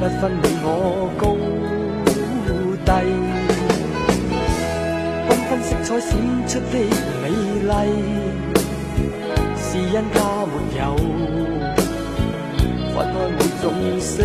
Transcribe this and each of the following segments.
不分你我高低，缤纷色彩闪出的美丽，是因它没有分开每种色。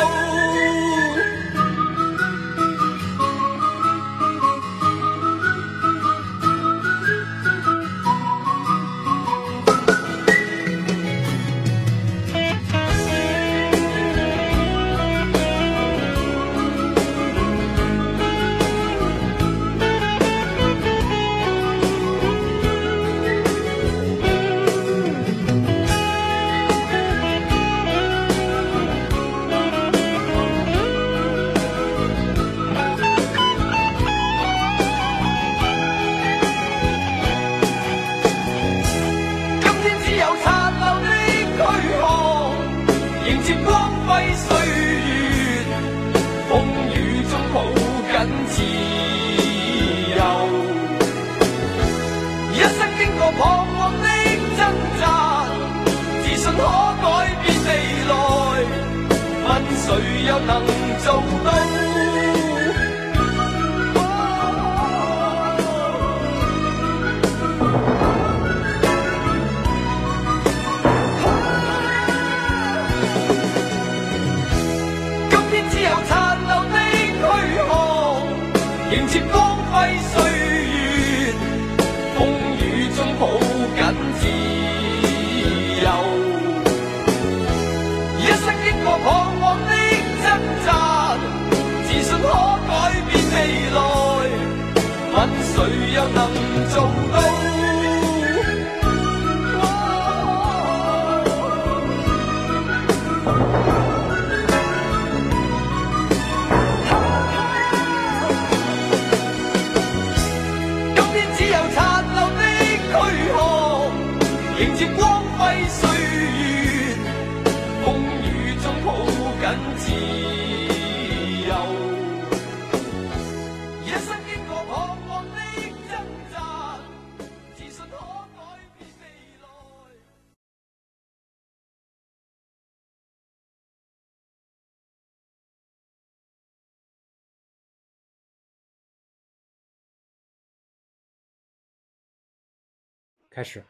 开始。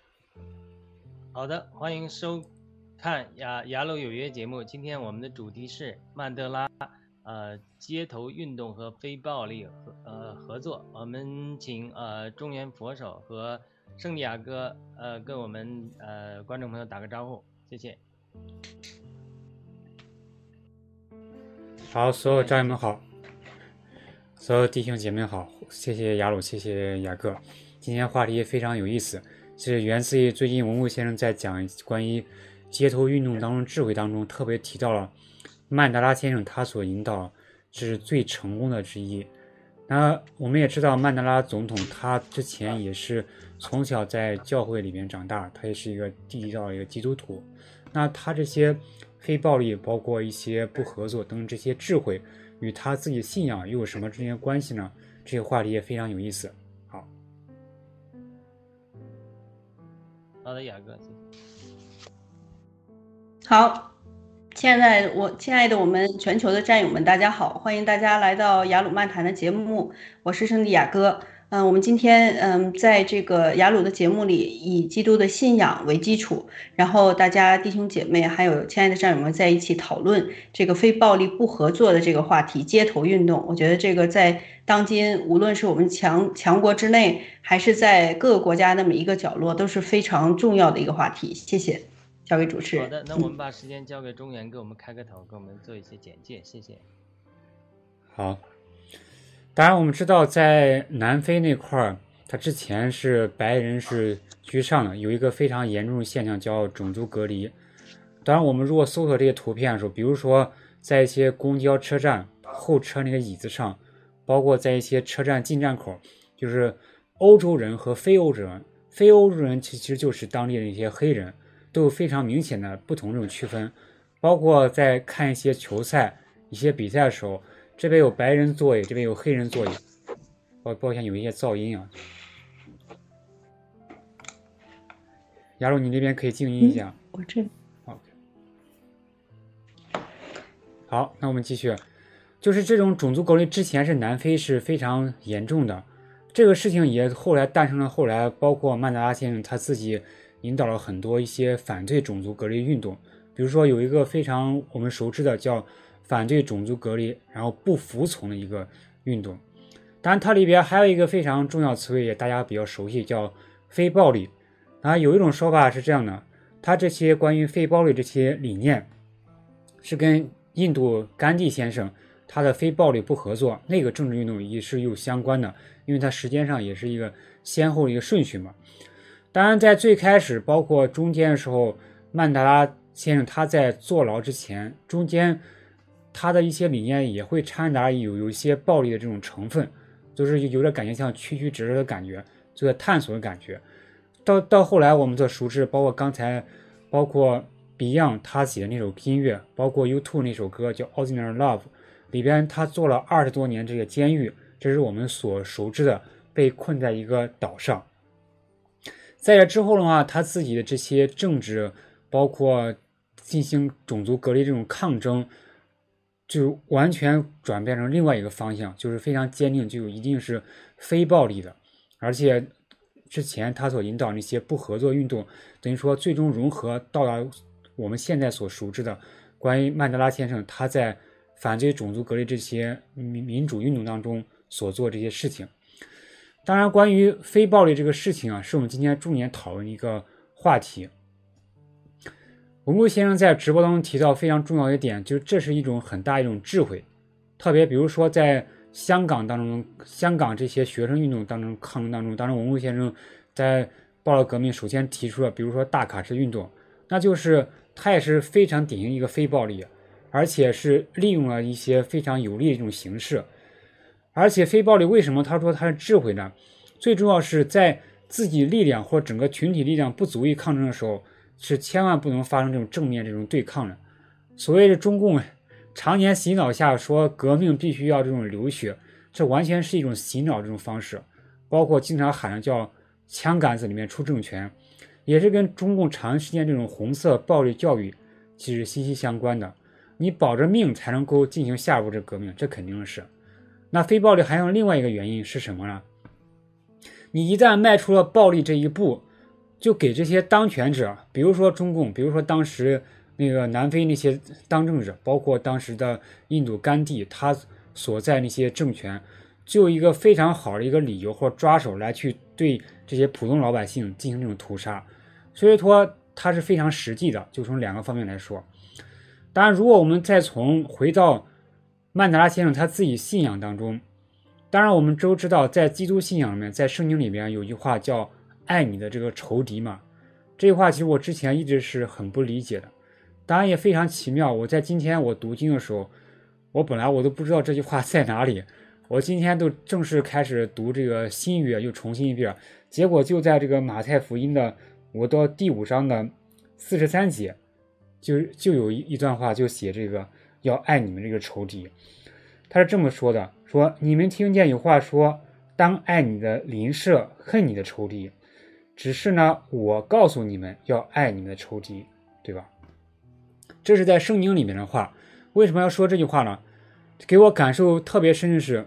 好的，欢迎收看雅雅鲁有约节目。今天我们的主题是曼德拉，呃，街头运动和非暴力合呃合作。我们请呃中原佛手和圣地亚哥呃跟我们呃观众朋友打个招呼，谢谢。好，所有战友们好，所有弟兄姐妹好，谢谢雅鲁，谢谢雅各。今天话题非常有意思，是源自于最近文物先生在讲关于街头运动当中智慧当中，特别提到了曼德拉先生他所引导这是最成功的之一。那我们也知道曼德拉总统他之前也是从小在教会里面长大，他也是一个地道一个基督徒。那他这些非暴力，包括一些不合作等这些智慧，与他自己的信仰又有什么之间关系呢？这个话题也非常有意思。好，的，雅哥，谢谢。好，现在我，亲爱的我们全球的战友们，大家好，欢迎大家来到雅鲁漫谈的节目，我是圣地亚哥。嗯，我们今天嗯，在这个雅鲁的节目里，以基督的信仰为基础，然后大家弟兄姐妹还有亲爱的战友们在一起讨论这个非暴力不合作的这个话题——街头运动。我觉得这个在当今，无论是我们强强国之内，还是在各个国家的每一个角落，都是非常重要的一个话题。谢谢，交给主持人。好的，那我们把时间交给中原，给我们开个头，给我们做一些简介，谢谢。好。当然，我们知道在南非那块儿，它之前是白人是居上的，有一个非常严重的现象叫种族隔离。当然，我们如果搜索这些图片的时候，比如说在一些公交车站候车那个椅子上，包括在一些车站进站口，就是欧洲人和非欧洲人，非欧洲人其实就是当地的一些黑人，都有非常明显的不同这种区分。包括在看一些球赛、一些比赛的时候。这边有白人座椅，这边有黑人座椅，抱抱歉有一些噪音啊。亚茹，你那边可以静音一下。我这。OK。好，那我们继续。就是这种种族隔离之前是南非是非常严重的，这个事情也后来诞生了。后来包括曼德拉先生他自己引导了很多一些反对种族隔离运动，比如说有一个非常我们熟知的叫。反对种族隔离，然后不服从的一个运动。当然，它里边还有一个非常重要词汇，也大家比较熟悉，叫非暴力。啊，有一种说法是这样的：他这些关于非暴力这些理念，是跟印度甘地先生他的非暴力不合作那个政治运动也是有相关的，因为它时间上也是一个先后一个顺序嘛。当然，在最开始，包括中间的时候，曼德拉先生他在坐牢之前，中间。他的一些理念也会掺杂有有一些暴力的这种成分，就是有点感觉像曲曲折折的感觉，就在探索的感觉。到到后来，我们所熟知，包括刚才，包括 Beyond 他写的那首音乐，包括 U2 那首歌叫《Ordinary Love》，里边他做了二十多年这个监狱，这是我们所熟知的被困在一个岛上。在这之后的话，他自己的这些政治，包括进行种族隔离这种抗争。就完全转变成另外一个方向，就是非常坚定，就一定是非暴力的，而且之前他所引导那些不合作运动，等于说最终融合到达我们现在所熟知的关于曼德拉先生他在反对种族隔离这些民民主运动当中所做这些事情。当然，关于非暴力这个事情啊，是我们今天重点讨论一个话题。文贵先生在直播当中提到非常重要一点，就是这是一种很大一种智慧，特别比如说在香港当中，香港这些学生运动当中抗争当中，当然文贵先生在报了革命，首先提出了比如说大卡车运动，那就是他也是非常典型一个非暴力，而且是利用了一些非常有利的一种形式，而且非暴力为什么他说他是智慧呢？最重要是在自己力量或整个群体力量不足以抗争的时候。是千万不能发生这种正面这种对抗的。所谓的中共常年洗脑下说革命必须要这种流血，这完全是一种洗脑这种方式。包括经常喊的叫“枪杆子里面出政权”，也是跟中共长时间这种红色暴力教育其实息息相关的。你保着命才能够进行下一步这革命，这肯定是。那非暴力还有另外一个原因是什么呢？你一旦迈出了暴力这一步。就给这些当权者，比如说中共，比如说当时那个南非那些当政者，包括当时的印度甘地，他所在那些政权，就一个非常好的一个理由或抓手来去对这些普通老百姓进行这种屠杀，所以说它是非常实际的。就从两个方面来说，当然，如果我们再从回到曼德拉先生他自己信仰当中，当然我们都知道，在基督信仰里面，在圣经里面有句话叫“爱你的这个仇敌”嘛。这句话其实我之前一直是很不理解的，当然也非常奇妙。我在今天我读经的时候，我本来我都不知道这句话在哪里，我今天都正式开始读这个新约，又重新一遍，结果就在这个马太福音的我到第五章的四十三节，就就有一一段话就写这个要爱你们这个仇敌，他是这么说的：说你们听见有话说，当爱你的邻舍，恨你的仇敌。只是呢，我告诉你们要爱你们的仇敌，对吧？这是在圣经里面的话。为什么要说这句话呢？给我感受特别深的是，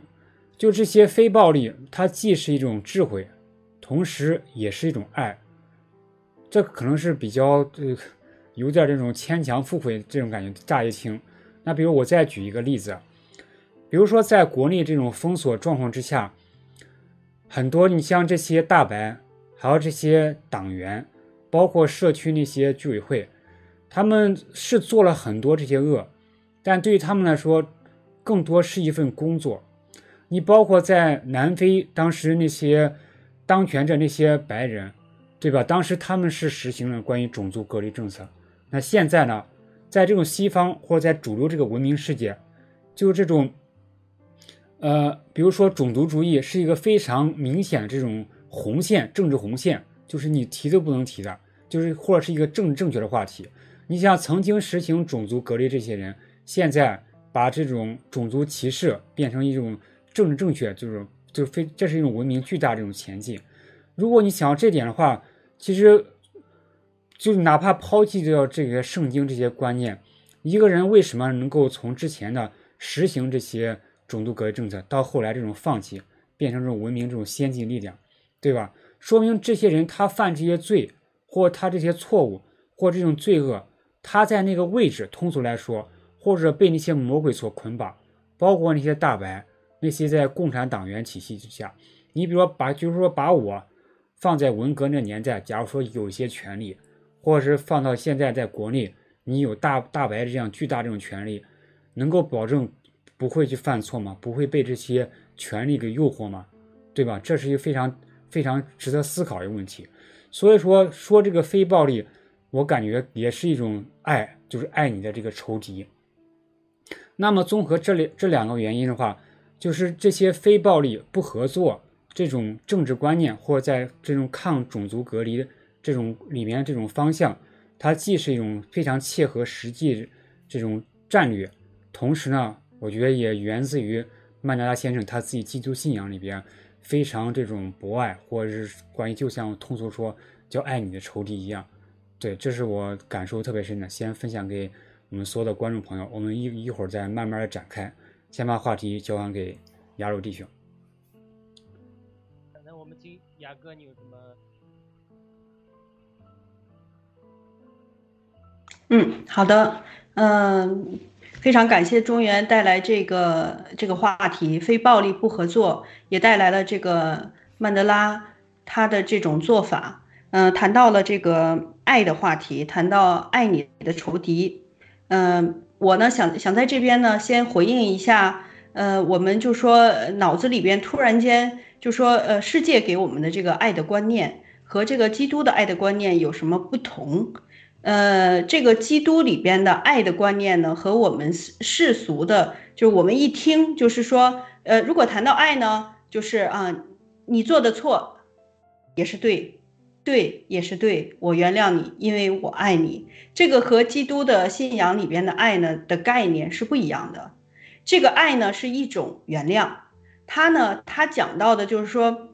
就这些非暴力，它既是一种智慧，同时也是一种爱。这可能是比较呃，有点这种牵强附会这种感觉，乍一听。那比如我再举一个例子，比如说在国内这种封锁状况之下，很多你像这些大白。还有这些党员，包括社区那些居委会，他们是做了很多这些恶，但对于他们来说，更多是一份工作。你包括在南非当时那些当权者那些白人，对吧？当时他们是实行了关于种族隔离政策。那现在呢，在这种西方或者在主流这个文明世界，就这种，呃，比如说种族主义是一个非常明显的这种。红线，政治红线，就是你提都不能提的，就是或者是一个政治正确的话题。你像曾经实行种族隔离这些人，现在把这种种族歧视变成一种政治正确，就是就非这是一种文明巨大这种前进。如果你想要这点的话，其实就哪怕抛弃掉这些圣经这些观念，一个人为什么能够从之前的实行这些种族隔离政策，到后来这种放弃，变成这种文明这种先进力量？对吧？说明这些人他犯这些罪，或他这些错误，或这种罪恶，他在那个位置，通俗来说，或者被那些魔鬼所捆绑，包括那些大白，那些在共产党员体系之下，你比如说把，就是说把我放在文革那年代，假如说有一些权利，或者是放到现在在国内，你有大大白这样巨大这种权利，能够保证不会去犯错吗？不会被这些权利给诱惑吗？对吧？这是一个非常。非常值得思考一个问题，所以说说这个非暴力，我感觉也是一种爱，就是爱你的这个仇敌。那么综合这里这两个原因的话，就是这些非暴力不合作这种政治观念，或者在这种抗种族隔离这种里面这种方向，它既是一种非常切合实际这种战略，同时呢，我觉得也源自于曼德拉先生他自己基督信仰里边。非常这种博爱，或者是关于就像通俗说叫爱你的仇敌一样，对，这是我感受特别深的。先分享给我们所有的观众朋友，我们一一会儿再慢慢的展开。先把话题交还给雅鲁弟兄。那我们听雅哥，你有什么？嗯，好的，嗯。非常感谢中原带来这个这个话题，非暴力不合作，也带来了这个曼德拉他的这种做法。嗯，谈到了这个爱的话题，谈到爱你的仇敌。嗯，我呢想想在这边呢先回应一下。呃，我们就说脑子里边突然间就说，呃，世界给我们的这个爱的观念和这个基督的爱的观念有什么不同？呃，这个基督里边的爱的观念呢，和我们世俗的，就是我们一听就是说，呃，如果谈到爱呢，就是啊，你做的错也是对，对也是对，我原谅你，因为我爱你。这个和基督的信仰里边的爱呢的概念是不一样的。这个爱呢是一种原谅，他呢他讲到的就是说，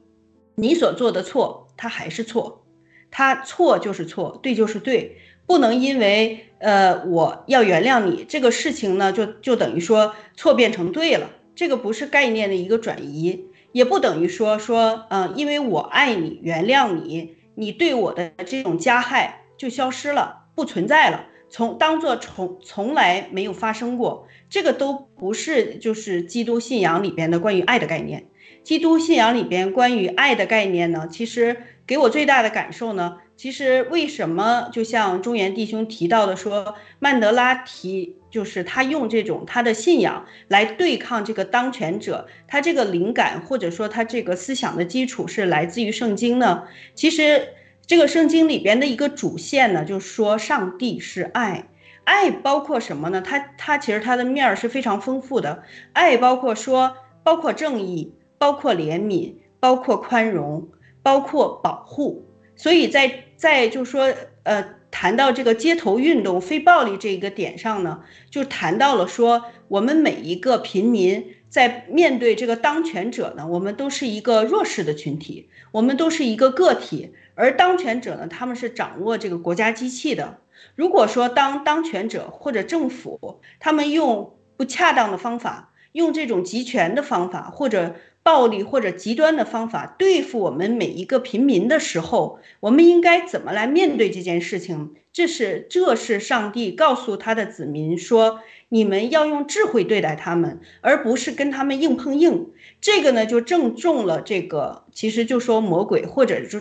你所做的错，他还是错，他错就是错，对就是对。不能因为呃我要原谅你这个事情呢，就就等于说错变成对了，这个不是概念的一个转移，也不等于说说嗯，因为我爱你，原谅你，你对我的这种加害就消失了，不存在了，从当做从从来没有发生过，这个都不是就是基督信仰里边的关于爱的概念。基督信仰里边关于爱的概念呢，其实给我最大的感受呢。其实为什么就像中原弟兄提到的说，曼德拉提就是他用这种他的信仰来对抗这个当权者，他这个灵感或者说他这个思想的基础是来自于圣经呢？其实这个圣经里边的一个主线呢，就是说上帝是爱，爱包括什么呢？它它其实它的面儿是非常丰富的，爱包括说包括正义，包括怜悯，包括宽容，包括保护。所以在在就说，呃，谈到这个街头运动、非暴力这个点上呢，就谈到了说，我们每一个平民在面对这个当权者呢，我们都是一个弱势的群体，我们都是一个个体，而当权者呢，他们是掌握这个国家机器的。如果说当当权者或者政府他们用不恰当的方法，用这种集权的方法或者暴力或者极端的方法对付我们每一个平民的时候，我们应该怎么来面对这件事情？这是这是上帝告诉他的子民说：你们要用智慧对待他们，而不是跟他们硬碰硬。这个呢，就正中了这个，其实就说魔鬼或者就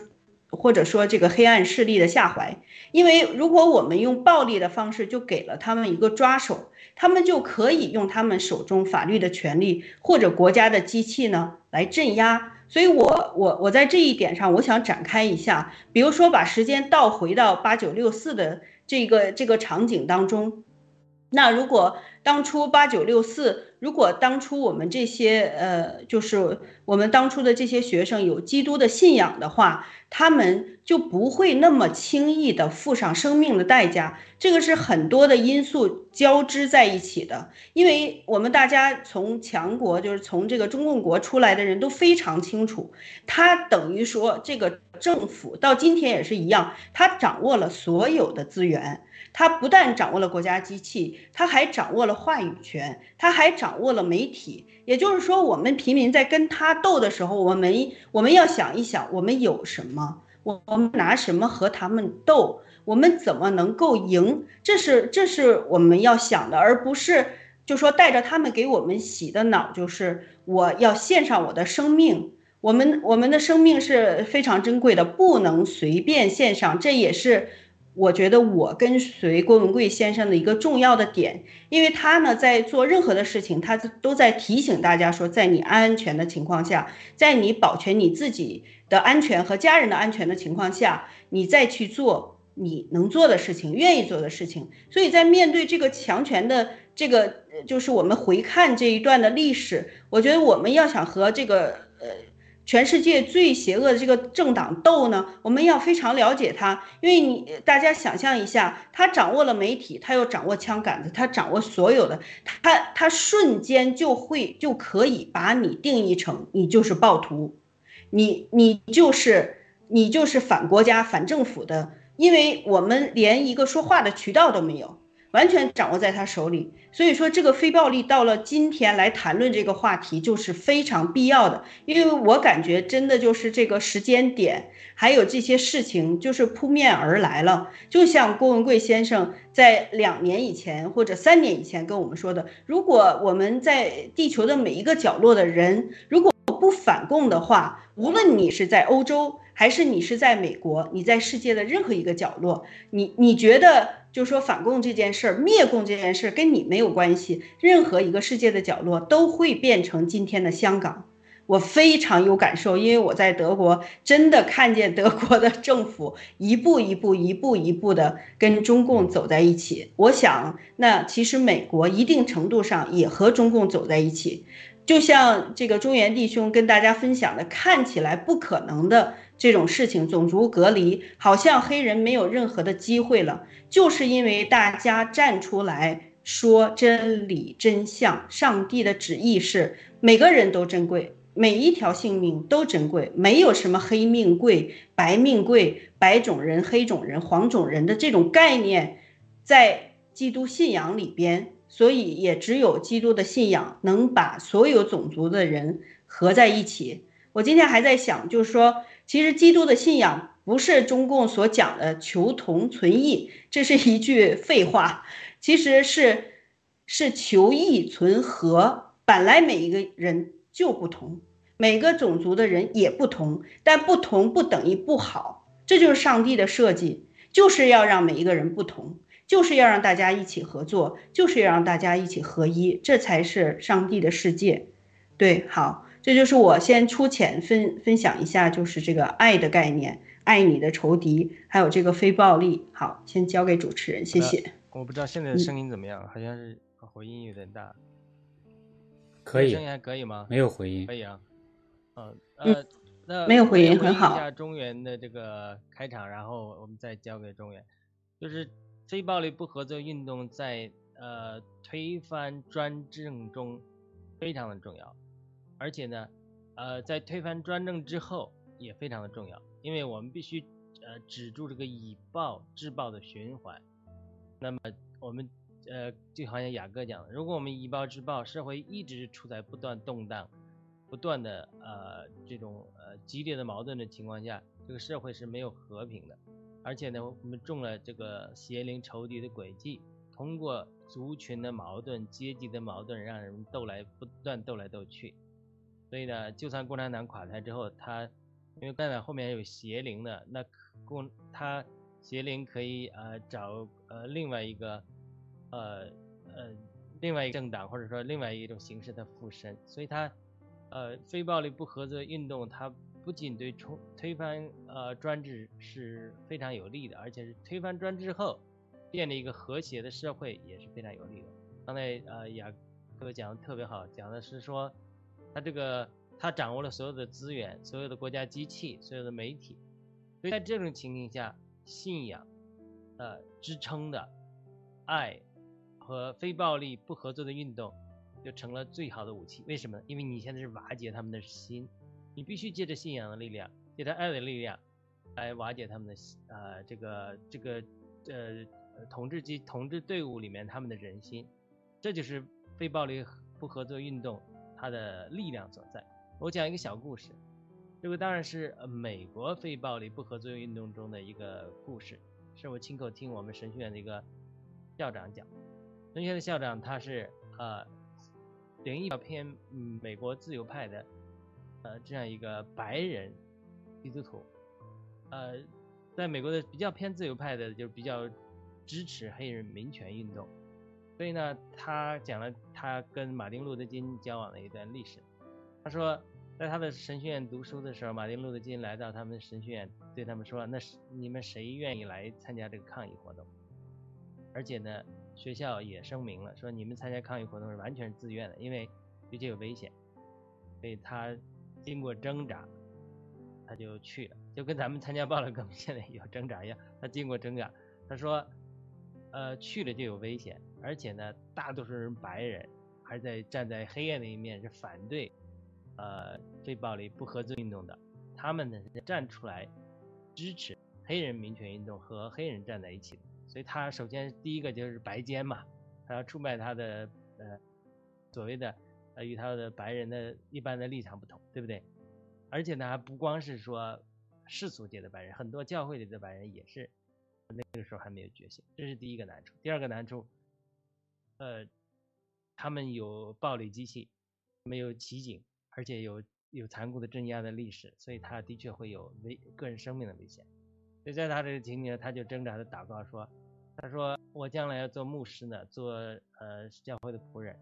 或者说这个黑暗势力的下怀。因为如果我们用暴力的方式，就给了他们一个抓手。他们就可以用他们手中法律的权利或者国家的机器呢来镇压，所以我我我在这一点上，我想展开一下，比如说把时间倒回到八九六四的这个这个场景当中，那如果当初八九六四。如果当初我们这些呃，就是我们当初的这些学生有基督的信仰的话，他们就不会那么轻易的付上生命的代价。这个是很多的因素交织在一起的，因为我们大家从强国，就是从这个中共国出来的人都非常清楚，他等于说这个政府到今天也是一样，他掌握了所有的资源。他不但掌握了国家机器，他还掌握了话语权，他还掌握了媒体。也就是说，我们平民在跟他斗的时候，我们我们要想一想，我们有什么？我们拿什么和他们斗？我们怎么能够赢？这是这是我们要想的，而不是就说带着他们给我们洗的脑，就是我要献上我的生命。我们我们的生命是非常珍贵的，不能随便献上。这也是。我觉得我跟随郭文贵先生的一个重要的点，因为他呢在做任何的事情，他都在提醒大家说，在你安全的情况下，在你保全你自己的安全和家人的安全的情况下，你再去做你能做的事情，愿意做的事情。所以在面对这个强权的这个，就是我们回看这一段的历史，我觉得我们要想和这个呃。全世界最邪恶的这个政党斗呢，我们要非常了解他，因为你大家想象一下，他掌握了媒体，他又掌握枪杆子，他掌握所有的，他他瞬间就会就可以把你定义成你就是暴徒，你你就是你就是反国家反政府的，因为我们连一个说话的渠道都没有。完全掌握在他手里，所以说这个非暴力到了今天来谈论这个话题就是非常必要的，因为我感觉真的就是这个时间点，还有这些事情就是扑面而来了。就像郭文贵先生在两年以前或者三年以前跟我们说的，如果我们在地球的每一个角落的人如果不反共的话，无论你是在欧洲还是你是在美国，你在世界的任何一个角落，你你觉得？就说反共这件事儿，灭共这件事儿跟你没有关系。任何一个世界的角落都会变成今天的香港，我非常有感受，因为我在德国真的看见德国的政府一步一步、一步一步的跟中共走在一起。我想，那其实美国一定程度上也和中共走在一起。就像这个中原弟兄跟大家分享的，看起来不可能的这种事情，种族隔离，好像黑人没有任何的机会了，就是因为大家站出来说真理真相，上帝的旨意是每个人都珍贵，每一条性命都珍贵，没有什么黑命贵、白命贵、白种人、黑种人、黄种人的这种概念，在基督信仰里边。所以，也只有基督的信仰能把所有种族的人合在一起。我今天还在想，就是说，其实基督的信仰不是中共所讲的求同存异，这是一句废话。其实是是求异存和。本来每一个人就不同，每个种族的人也不同，但不同不等于不好。这就是上帝的设计，就是要让每一个人不同，就是要让大家一起合作，就是要让大家一起合一，这才是上帝的世界。对，好，这就是我先粗浅分分享一下，就是这个爱的概念，爱你的仇敌，还有这个非暴力。好，先交给主持人，谢谢。我不知道现在的声音怎么样，好像是回音有点大。可以声音还可以吗？没有回音可。以啊。嗯呃，那没有回音很好一下中原的这个开场，然后我们再交给中原。就是非暴力不合作运动在呃推翻专政中非常的重要，而且呢，呃，在推翻专政之后也非常的重要，因为我们必须呃止住这个以暴制暴的循环。那么我们呃，就好像雅各讲的，如果我们以暴制暴，社会一直处在不断动荡、不断的呃这种呃激烈的矛盾的情况下，这个社会是没有和平的。而且呢，我们中了这个邪灵仇敌的诡计，通过族群的矛盾、阶级的矛盾，让人们斗来不断斗来斗去。所以呢，就算共产党垮台之后，他因为共产后面有邪灵的，那共他邪灵可以呃找呃另外一个呃呃另外一个政党或者说另外一种形式的附身，所以他呃非暴力不合作运动，它不仅对冲推翻呃专制是非常有利的，而且是推翻专制后建立一个和谐的社会也是非常有利的。刚才呃雅哥讲的特别好，讲的是说他这个他掌握了所有的资源，所有的国家机器，所有的媒体，所以在这种情形下，信仰呃支撑的爱和非暴力不合作的运动就成了最好的武器。为什么？因为你现在是瓦解他们的心，你必须借着信仰的力量，借着爱的力量，来瓦解他们的呃这个这个呃统治机统治队伍里面他们的人心，这就是非暴力不合作运动它的力量所在。我讲一个小故事，这个当然是呃美国非暴力不合作运动中的一个故事，是我亲口听我们神学院的一个校长讲。神学院的校长他是呃灵异偏美国自由派的呃这样一个白人基督徒，呃，在美国的比较偏自由派的，就是比较支持黑人民权运动，所以呢，他讲了他跟马丁路德金交往的一段历史。他说，在他的神学院读书的时候，马丁路德金来到他们神学院，对他们说：“那是你们谁愿意来参加这个抗议活动？”而且呢，学校也声明了，说你们参加抗议活动是完全自愿的，因为毕竟有危险。所以他经过挣扎，他就去了，就跟咱们参加暴乱革命现在有挣扎一样。他经过挣扎，他说，呃，去了就有危险，而且呢，大多数人白人还在站在黑暗的一面，是反对，呃，非暴力不合作运动的。他们呢站出来支持黑人民权运动和黑人站在一起。所以他首先第一个就是白奸嘛，他要出卖他的呃所谓的呃与他的白人的一般的立场不同，对不对？而且呢，还不光是说世俗界的白人，很多教会里的白人也是那个时候还没有觉醒，这是第一个难处。第二个难处，呃，他们有暴力机器，没有骑警，而且有有残酷的镇压的历史，所以他的确会有危个人生命的危险。所以在他这个情景，他就挣扎的祷告说：“他说我将来要做牧师呢，做呃教会的仆人。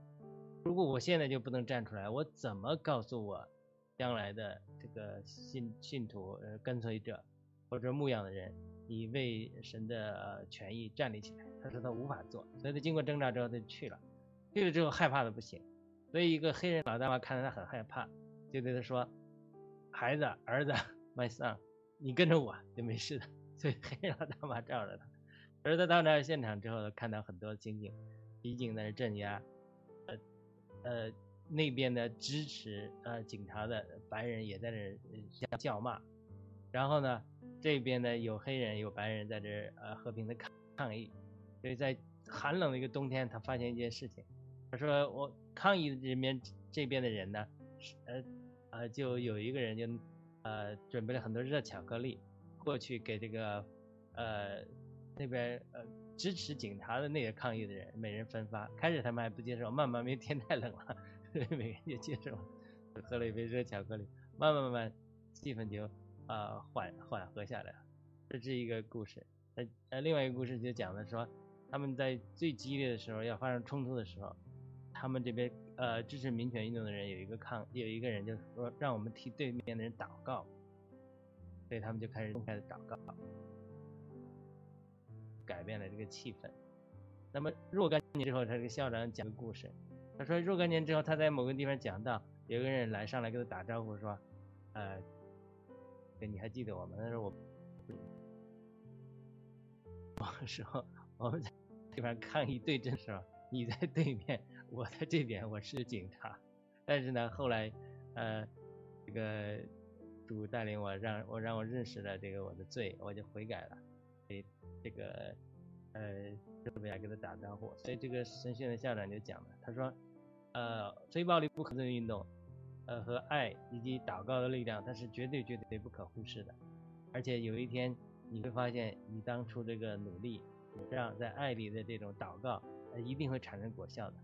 如果我现在就不能站出来，我怎么告诉我将来的这个信信徒、呃跟随者或者牧养的人，你为神的、权益站立起来？”他说他无法做，所以他经过挣扎之后，他就去了。去了之后害怕的不行，所以一个黑人老大妈看到他很害怕，就对他说：“孩子，儿子，my son。”你跟着我就没事的，所以黑人老大妈罩着他。儿子到那现场之后，看到很多刑警、敌警在那镇压，呃呃那边的支持呃警察的白人也在那叫叫骂，然后呢这边呢有黑人有白人在这儿呃和平的抗抗议，所以在寒冷的一个冬天，他发现一件事情，他说我抗议这边这边的人呢，呃呃就有一个人就。呃，准备了很多热巧克力，过去给这个呃那边呃支持警察的那个抗议的人每人分发。开始他们还不接受，慢慢因为天太冷了，每人就接受了，喝了一杯热巧克力，慢慢慢慢气氛就啊缓缓和下来。这是一个故事。呃呃，另外一个故事就讲的说，他们在最激烈的时候要发生冲突的时候，他们这边呃支持民权运动的人有一个抗，有一个人就说让我们替对面的人祷告，所以他们就开始公开的祷告，改变了这个气氛。那么若干年之后，他这个校长讲个故事，他说若干年之后，他在某个地方讲到，有个人来上来跟他打招呼说，呃，对，你还记得我吗？那时候我。时候我们在这边抗议对阵时候，你在对面，我在这边，我是警察。但是呢，后来，呃，这个主带领我，让我让我认识了这个我的罪，我就悔改了。所以这个，呃，特别爱跟他打招呼。所以这个神学的校长就讲了，他说，呃，非暴力不可的运动，呃，和爱以及祷告的力量，它是绝对绝对不可忽视的。而且有一天。你会发现，你当初这个努力，让在爱里的这种祷告，呃，一定会产生果效的。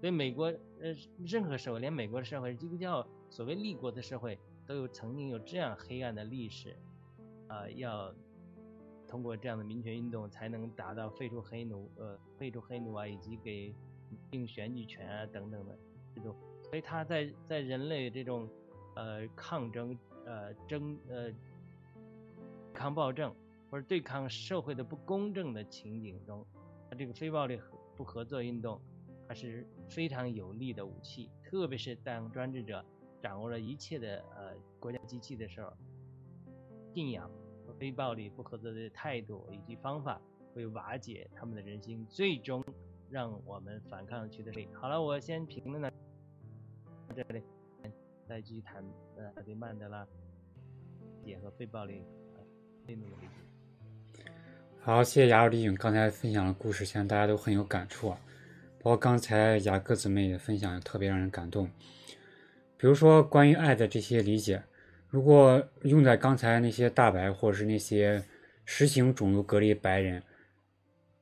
所以，美国呃，任何社会，连美国的社会，基督教所谓立国的社会，都有曾经有这样黑暗的历史，啊，要通过这样的民权运动，才能达到废除黑奴，呃，废除黑奴啊，以及给定选举权啊等等的这种。所以，他在在人类这种呃抗争，呃争，呃抗暴政。或者对抗社会的不公正的情景中，他这个非暴力不合作运动，它是非常有力的武器。特别是当专制者掌握了一切的呃国家机器的时候，信仰和非暴力不合作的态度以及方法，会瓦解他们的人心，最终让我们反抗取得胜利。好了，我先评论到这里，再继续谈呃对曼德拉也和非暴力非奴的。好，谢谢雅尔李勇刚才分享的故事，相信大家都很有感触啊。包括刚才雅各姊妹的分享特别让人感动。比如说关于爱的这些理解，如果用在刚才那些大白或者是那些实行种族隔离白人，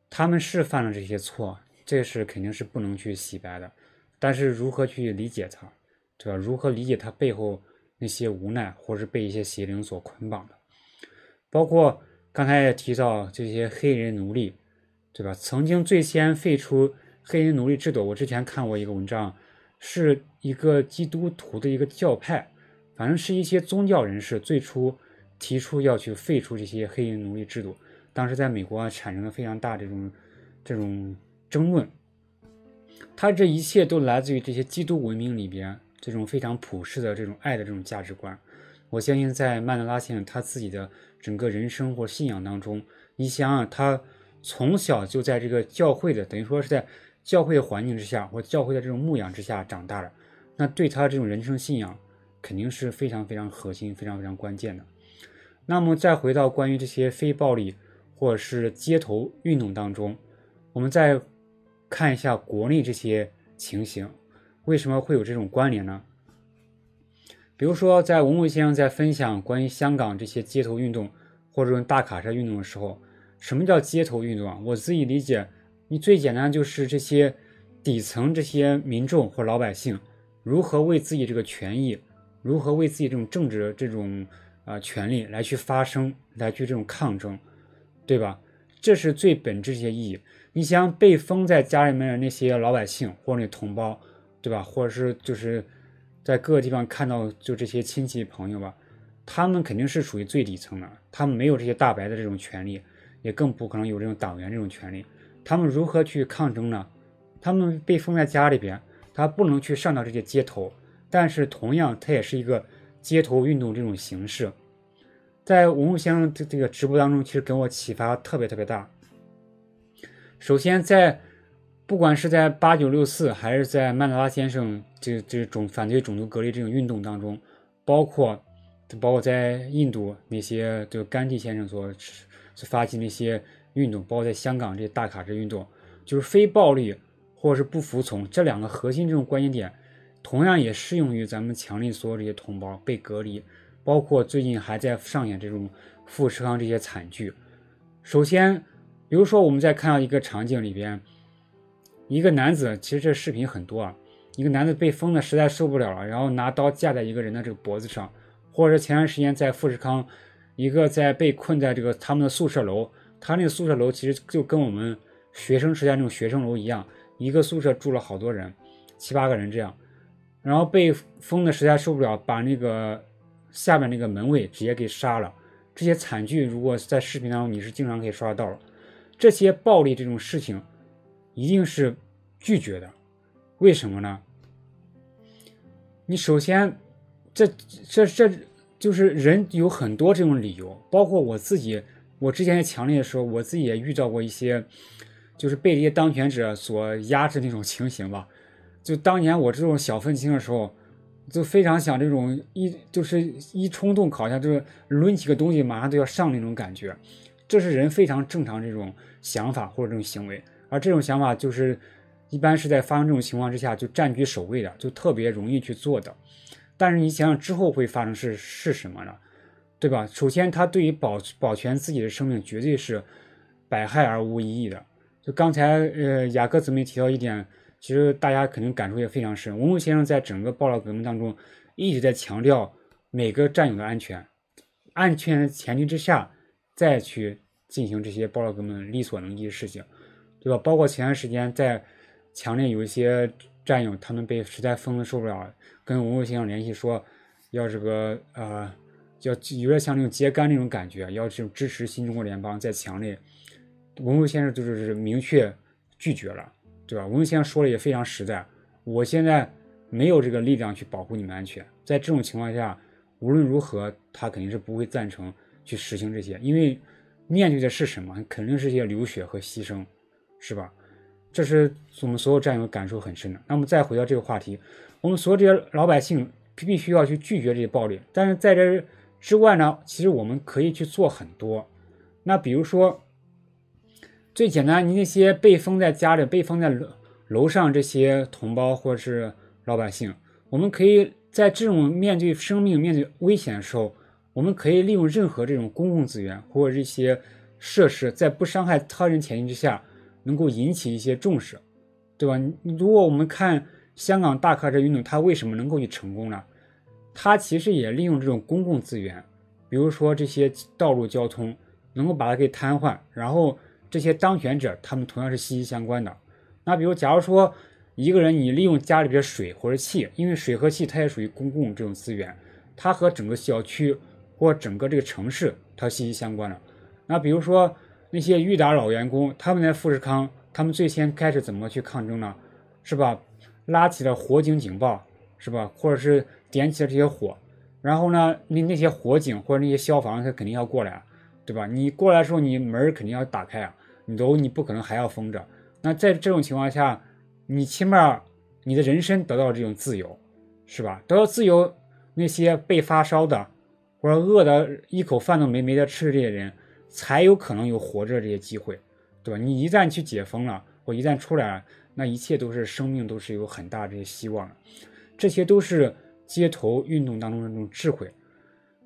他们是犯了这些错，这是肯定是不能去洗白的。但是如何去理解他，对吧？如何理解他背后那些无奈，或是被一些邪灵所捆绑的，包括。刚才也提到这些黑人奴隶，对吧？曾经最先废除黑人奴隶制度，我之前看过一个文章，是一个基督徒的一个教派，反正是一些宗教人士最初提出要去废除这些黑人奴隶制度，当时在美国产生了非常大这种这种争论。他这一切都来自于这些基督文明里边这种非常普世的这种爱的这种价值观。我相信在曼德拉先生他自己的。整个人生或信仰当中，你想想，他从小就在这个教会的，等于说是在教会的环境之下，或教会的这种牧养之下长大的，那对他这种人生信仰肯定是非常非常核心、非常非常关键的。那么再回到关于这些非暴力或者是街头运动当中，我们再看一下国内这些情形，为什么会有这种关联呢？比如说，在文伟先生在分享关于香港这些街头运动或者说大卡车运动的时候，什么叫街头运动啊？我自己理解，你最简单就是这些底层这些民众或老百姓如何为自己这个权益，如何为自己这种政治这种啊权利来去发声，来去这种抗争，对吧？这是最本质这些意义。你想被封在家里面的那些老百姓或者那同胞，对吧？或者是就是。在各个地方看到就这些亲戚朋友吧，他们肯定是属于最底层的，他们没有这些大白的这种权利，也更不可能有这种党员这种权利。他们如何去抗争呢？他们被封在家里边，他不能去上到这些街头，但是同样，他也是一个街头运动这种形式。在文物先生的这个直播当中，其实给我启发特别特别大。首先在。不管是在八九六四，还是在曼德拉先生这这种反对种族隔离这种运动当中，包括包括在印度那些就甘地先生所所发起那些运动，包括在香港这些大卡车运动，就是非暴力或者是不服从这两个核心这种关键点，同样也适用于咱们强力所有这些同胞被隔离，包括最近还在上演这种富士康这些惨剧。首先，比如说我们在看到一个场景里边。一个男子，其实这视频很多啊。一个男子被封的实在受不了了，然后拿刀架在一个人的这个脖子上，或者前段时间在富士康一个在被困在这个他们的宿舍楼，他那个宿舍楼其实就跟我们学生时代那种学生楼一样，一个宿舍住了好多人，七八个人这样，然后被封的实在受不了，把那个下面那个门卫直接给杀了。这些惨剧如果在视频当中你是经常可以刷到，这些暴力这种事情一定是拒绝的，为什么呢？你首先，这这这就是人有很多这种理由，包括我自己，我之前也强烈的时候，我自己也遇到过一些，就是被这些当权者所压制那种情形吧。就当年我这种小愤青的时候，就非常想这种一就是一冲动，好像就是抡起个东西马上就要上那种感觉，这是人非常正常这种想法或者这种行为，而这种想法就是。一般是在发生这种情况之下就占据首位的，就特别容易去做的。但是你想想之后会发生是是什么呢？对吧？首先，他对于保保全自己的生命绝对是百害而无一益的。就刚才呃雅各姊妹提到一点，其实大家肯定感触也非常深。文武先生在整个暴乱革命当中一直在强调每个战友的安全，安全的前提之下再去进行这些暴乱革命力所能及的事情，对吧？包括前段时间在。强烈有一些战友，他们被实在封的受不了，跟文武先生联系说，要这个呃，要有点像那种揭竿那种感觉，要这种支持新中国联邦在强烈。文武先生就是明确拒绝了，对吧？文武先生说的也非常实在，我现在没有这个力量去保护你们安全，在这种情况下，无论如何他肯定是不会赞成去实行这些，因为面对的是什么？肯定是一些流血和牺牲，是吧？这是我们所有战友感受很深的。那么再回到这个话题，我们所有这些老百姓必须要去拒绝这些暴力。但是在这之外呢，其实我们可以去做很多。那比如说，最简单，你那些被封在家里、被封在楼楼上这些同胞或者是老百姓，我们可以在这种面对生命、面对危险的时候，我们可以利用任何这种公共资源或者这些设施，在不伤害他人前提之下。能够引起一些重视，对吧？如果我们看香港大客车运动，它为什么能够去成功呢？它其实也利用这种公共资源，比如说这些道路交通，能够把它给瘫痪。然后这些当权者，他们同样是息息相关的。那比如，假如说一个人你利用家里边水或者气，因为水和气它也属于公共这种资源，它和整个小区或整个这个城市它息息相关的。那比如说。那些裕达老员工，他们在富士康，他们最先开始怎么去抗争呢？是吧？拉起了火警警报，是吧？或者是点起了这些火，然后呢，那那些火警或者那些消防，他肯定要过来，对吧？你过来的时候，你门肯定要打开啊，你楼你不可能还要封着。那在这种情况下，你起码你的人身得到这种自由，是吧？得到自由，那些被发烧的或者饿的一口饭都没没得吃的这些人。才有可能有活着这些机会，对吧？你一旦去解封了，或一旦出来了，那一切都是生命，都是有很大这些希望的。这些都是街头运动当中的那种智慧。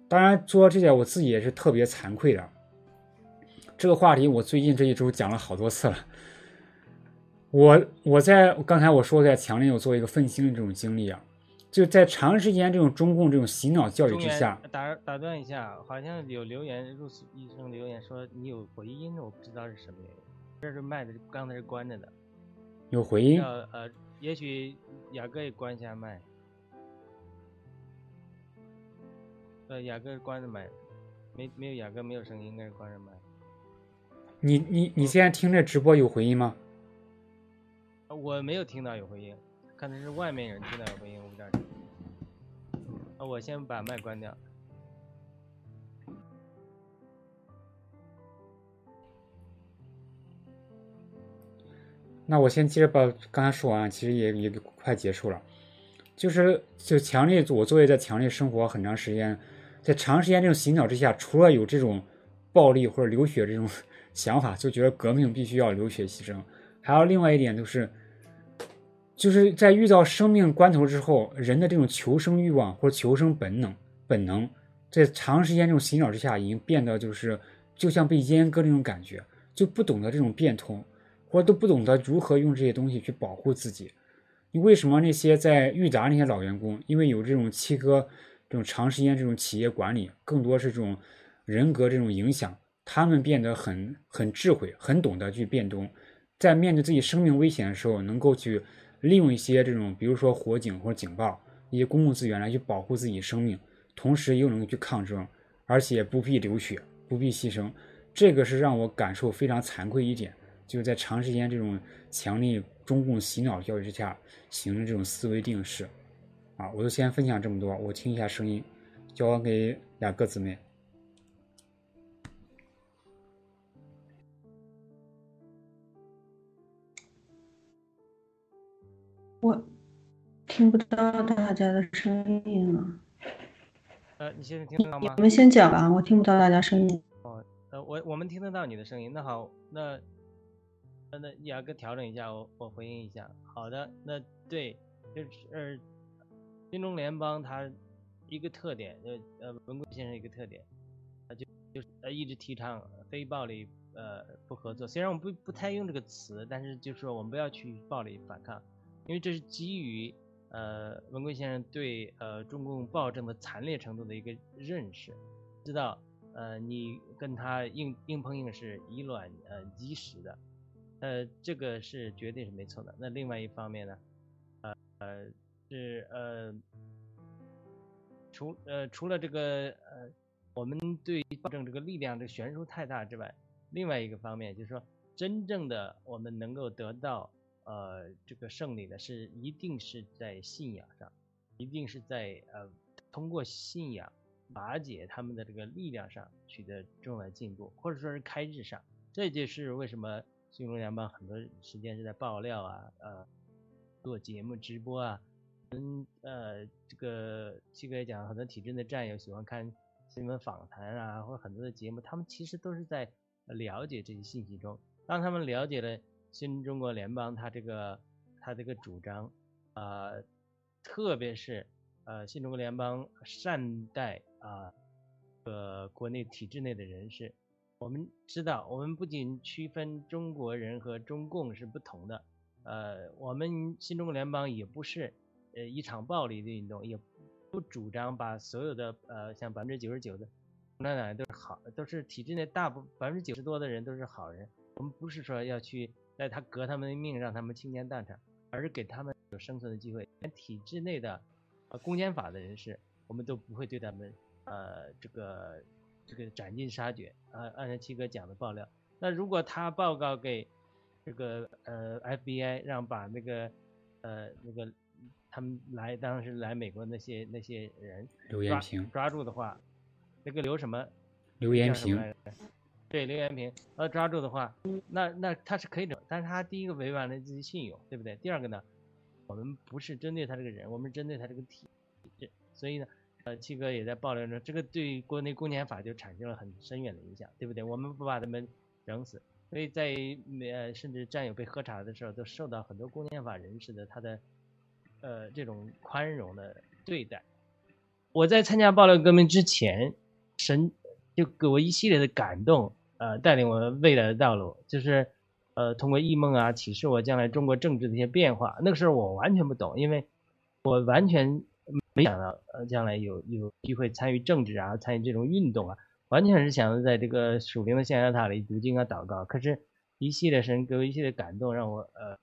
当然，做到这点，我自己也是特别惭愧的。这个话题我最近这一周讲了好多次了。我我在刚才我说在强烈有做一个愤青的这种经历啊。就在长时间这种中共这种洗脑教育之下，打打断一下，好像有留言入医生留言说你有回音，我不知道是什么原因。这是麦的，刚才是关着的。有回音？呃，也许雅哥也关一下麦。呃，雅哥关着麦，没没有雅哥没有声音，应该是关着麦。你你你现在听着直播有回音吗？我没有听到有回音。看的是外面人听到有回音，我不知道。那我先把麦关掉。那我先接着把刚才说完，其实也也快结束了。就是就强烈，我作为在强烈生活很长时间，在长时间这种洗脑之下，除了有这种暴力或者流血这种 想法，就觉得革命必须要流血牺牲，还有另外一点就是。就是在遇到生命关头之后，人的这种求生欲望或者求生本能，本能在长时间这种洗脑之下，已经变得就是就像被阉割那种感觉，就不懂得这种变通，或者都不懂得如何用这些东西去保护自己。你为什么那些在裕达那些老员工，因为有这种七哥这种长时间这种企业管理，更多是这种人格这种影响，他们变得很很智慧，很懂得去变通，在面对自己生命危险的时候，能够去利用一些这种，比如说火警或者警报一些公共资源来去保护自己生命，同时又能去抗争，而且不必流血，不必牺牲。这个是让我感受非常惭愧一点，就是在长时间这种强力中共洗脑教育之下形成这种思维定式。啊，我就先分享这么多，我听一下声音，交给雅各姊妹。听不到大家的声音了。呃，你现在听得到吗？你们先讲吧，我听不到大家声音。哦，呃，我我们听得到你的声音。那好，那那那雅哥调整一下，我我回应一下。好的，那对，就是呃，新中联邦它一个特点，呃呃，文贵先生一个特点，他就就是呃一直提倡非暴力呃不合作。虽然我们不不太用这个词，但是就是说我们不要去暴力反抗，因为这是基于呃文贵先生对呃中共暴政的残烈程度的一个认识，知道呃你跟他硬硬碰硬是以卵呃击石的，呃这个是绝对是没错的。那另外一方面呢，呃呃是呃除呃除了这个呃我们对暴政这个力量的悬殊太大之外，另外一个方面就是说，真正的我们能够得到呃这个胜利的是一定是在信仰上，一定是在呃通过信仰瓦解他们的这个力量上取得重要的进步，或者说是开智上。这就是为什么新闻联邦很多时间是在爆料啊，呃做节目直播啊，嗯呃这个七哥也讲，很多体制内战友喜欢看新闻访谈啊，或者很多的节目，他们其实都是在了解这些信息中。当他们了解了新中国联邦它这个它这个主张，啊、特别是呃新中国联邦善待啊呃国内体制内的人士，我们知道，我们不仅区分中国人和中共是不同的，呃，我们新中国联邦也不是呃一场暴力的运动，也不主张把所有的呃像百分之九十九的共产党都是好，都是体制内大部百分之九十多的人都是好人。我们不是说要去在他革他们的命，让他们倾家荡产，而是给他们有生存的机会。连体制内的呃公检法的人士，我们都不会对他们呃这个这个斩尽杀绝。呃，按照七哥讲的爆料，那如果他报告给这个呃 FBI，让把那个呃那个他们来当时来美国那些那些人抓刘延平，抓住的话，那个刘什么刘延平，对刘延平，呃抓住的话，那那他是可以整，但是他第一个违反了自己信用，对不对？第二个呢，我们不是针对他这个人，我们针对他这个体制，所以呢，呃，七哥也在爆料中，这个对国内公检法就产生了很深远的影响，对不对？我们不把他们整死，所以在呃甚至战友被喝茶的时候，都受到很多公检法人士的他的呃这种宽容的对待。我在参加爆料革命之前，神就给我一系列的感动，呃，带领我未来的道路，就是呃，通过异梦啊，启示我将来中国政治的一些变化。那个时候我完全不懂，因为我完全没想到，呃，将来有有机会参与政治啊，参与这种运动啊，完全是想着在这个属灵的象牙塔里读经啊、祷告。可是，一系列神给我一系列感动，让我呃，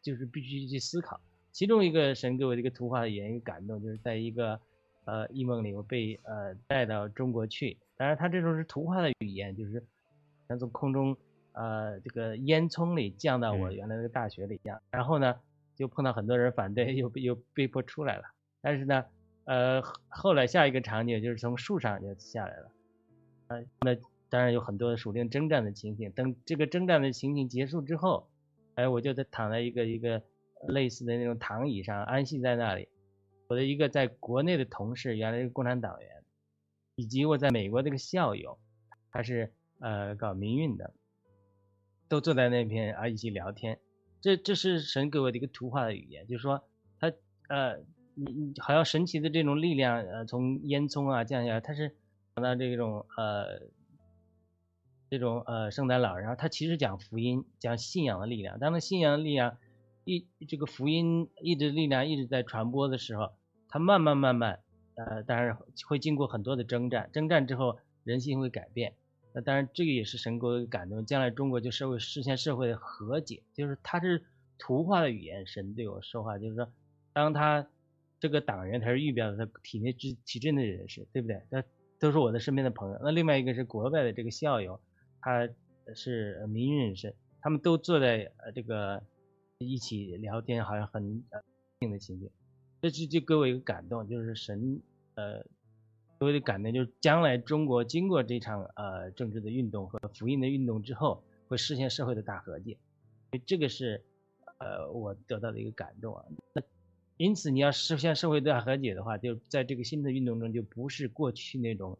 就是必须去思考。其中一个神给我的一个图画的言语感动，就是在一个呃异梦里，我被呃带到中国去。当然，它这种是图画的语言，就是像从空中呃这个烟囱里降到我嗯原来那个大学里一样。然后呢，就碰到很多人反对，又被又被迫出来了。但是呢，呃后后来下一个场景就是从树上就下来了。呃，那当然有很多属灵征战的情景。等这个征战的情景结束之后，哎，我就在躺在一个一个类似的那种躺椅上安息在那里。我的一个在国内的同事，原来是共产党员，以及我在美国这个校友，他是呃搞民运的，都坐在那边啊一起聊天。这这是神给我的一个图画的语言，就是说他呃你你好像神奇的这种力量呃从烟囱啊降下来，它是讲到这种呃这种呃圣诞老人，然后他其实讲福音，讲信仰的力量。当那信仰的力量一这个福音一直力量一直在传播的时候，他慢慢慢慢呃，当然会经过很多的征战，征战之后人心会改变。那当然，这个也是神给我的感动。将来中国就社会实现社会的和解，就是他是图画的语言，神对我说话，就是说，当他这个党员他是预表的他体内之体制内的人士，对不对？他都是我的身边的朋友。那另外一个是国外的这个校友，他是民营人士，他们都坐在呃这个一起聊天，好像很静的情景。这就就给我一个感动，就是神呃。我的感动就是，将来中国经过这场呃政治的运动和福音的运动之后，会实现社会的大和解，这个是呃我得到的一个感动啊。那因此你要实现社会大和解的话，就在这个新的运动中，就不是过去那种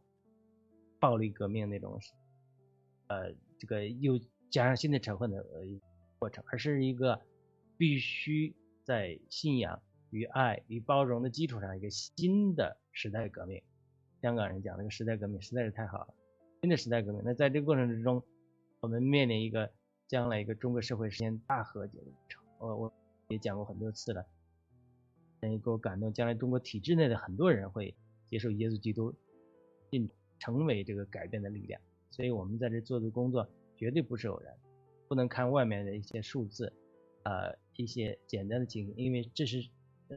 暴力革命那种呃这个又加上新的成分的过程，而是一个必须在信仰与爱与包容的基础上一个新的时代革命。香港人讲那个时代革命实在是太好了，新的时代革命。那在这个过程之中，我们面临一个将来一个中国社会实现大和解的过程。我我也讲过很多次了，也给我感动。将来中国体制内的很多人会接受耶稣基督，进成为这个改变的力量。所以我们在这做的工作绝对不是偶然，不能看外面的一些数字，呃，一些简单的经历，因为这是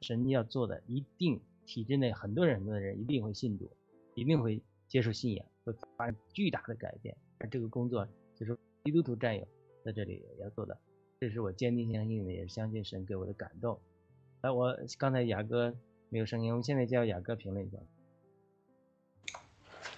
神要做的，一定体制内很多人的人一定会信主。一定会接受信仰，会发生巨大的改变。而这个工作就是基督徒战友在这里要做的，这是我坚定相信的，也是相信神给我的感动。来，我刚才雅哥没有声音，我们现在叫雅哥评论一下。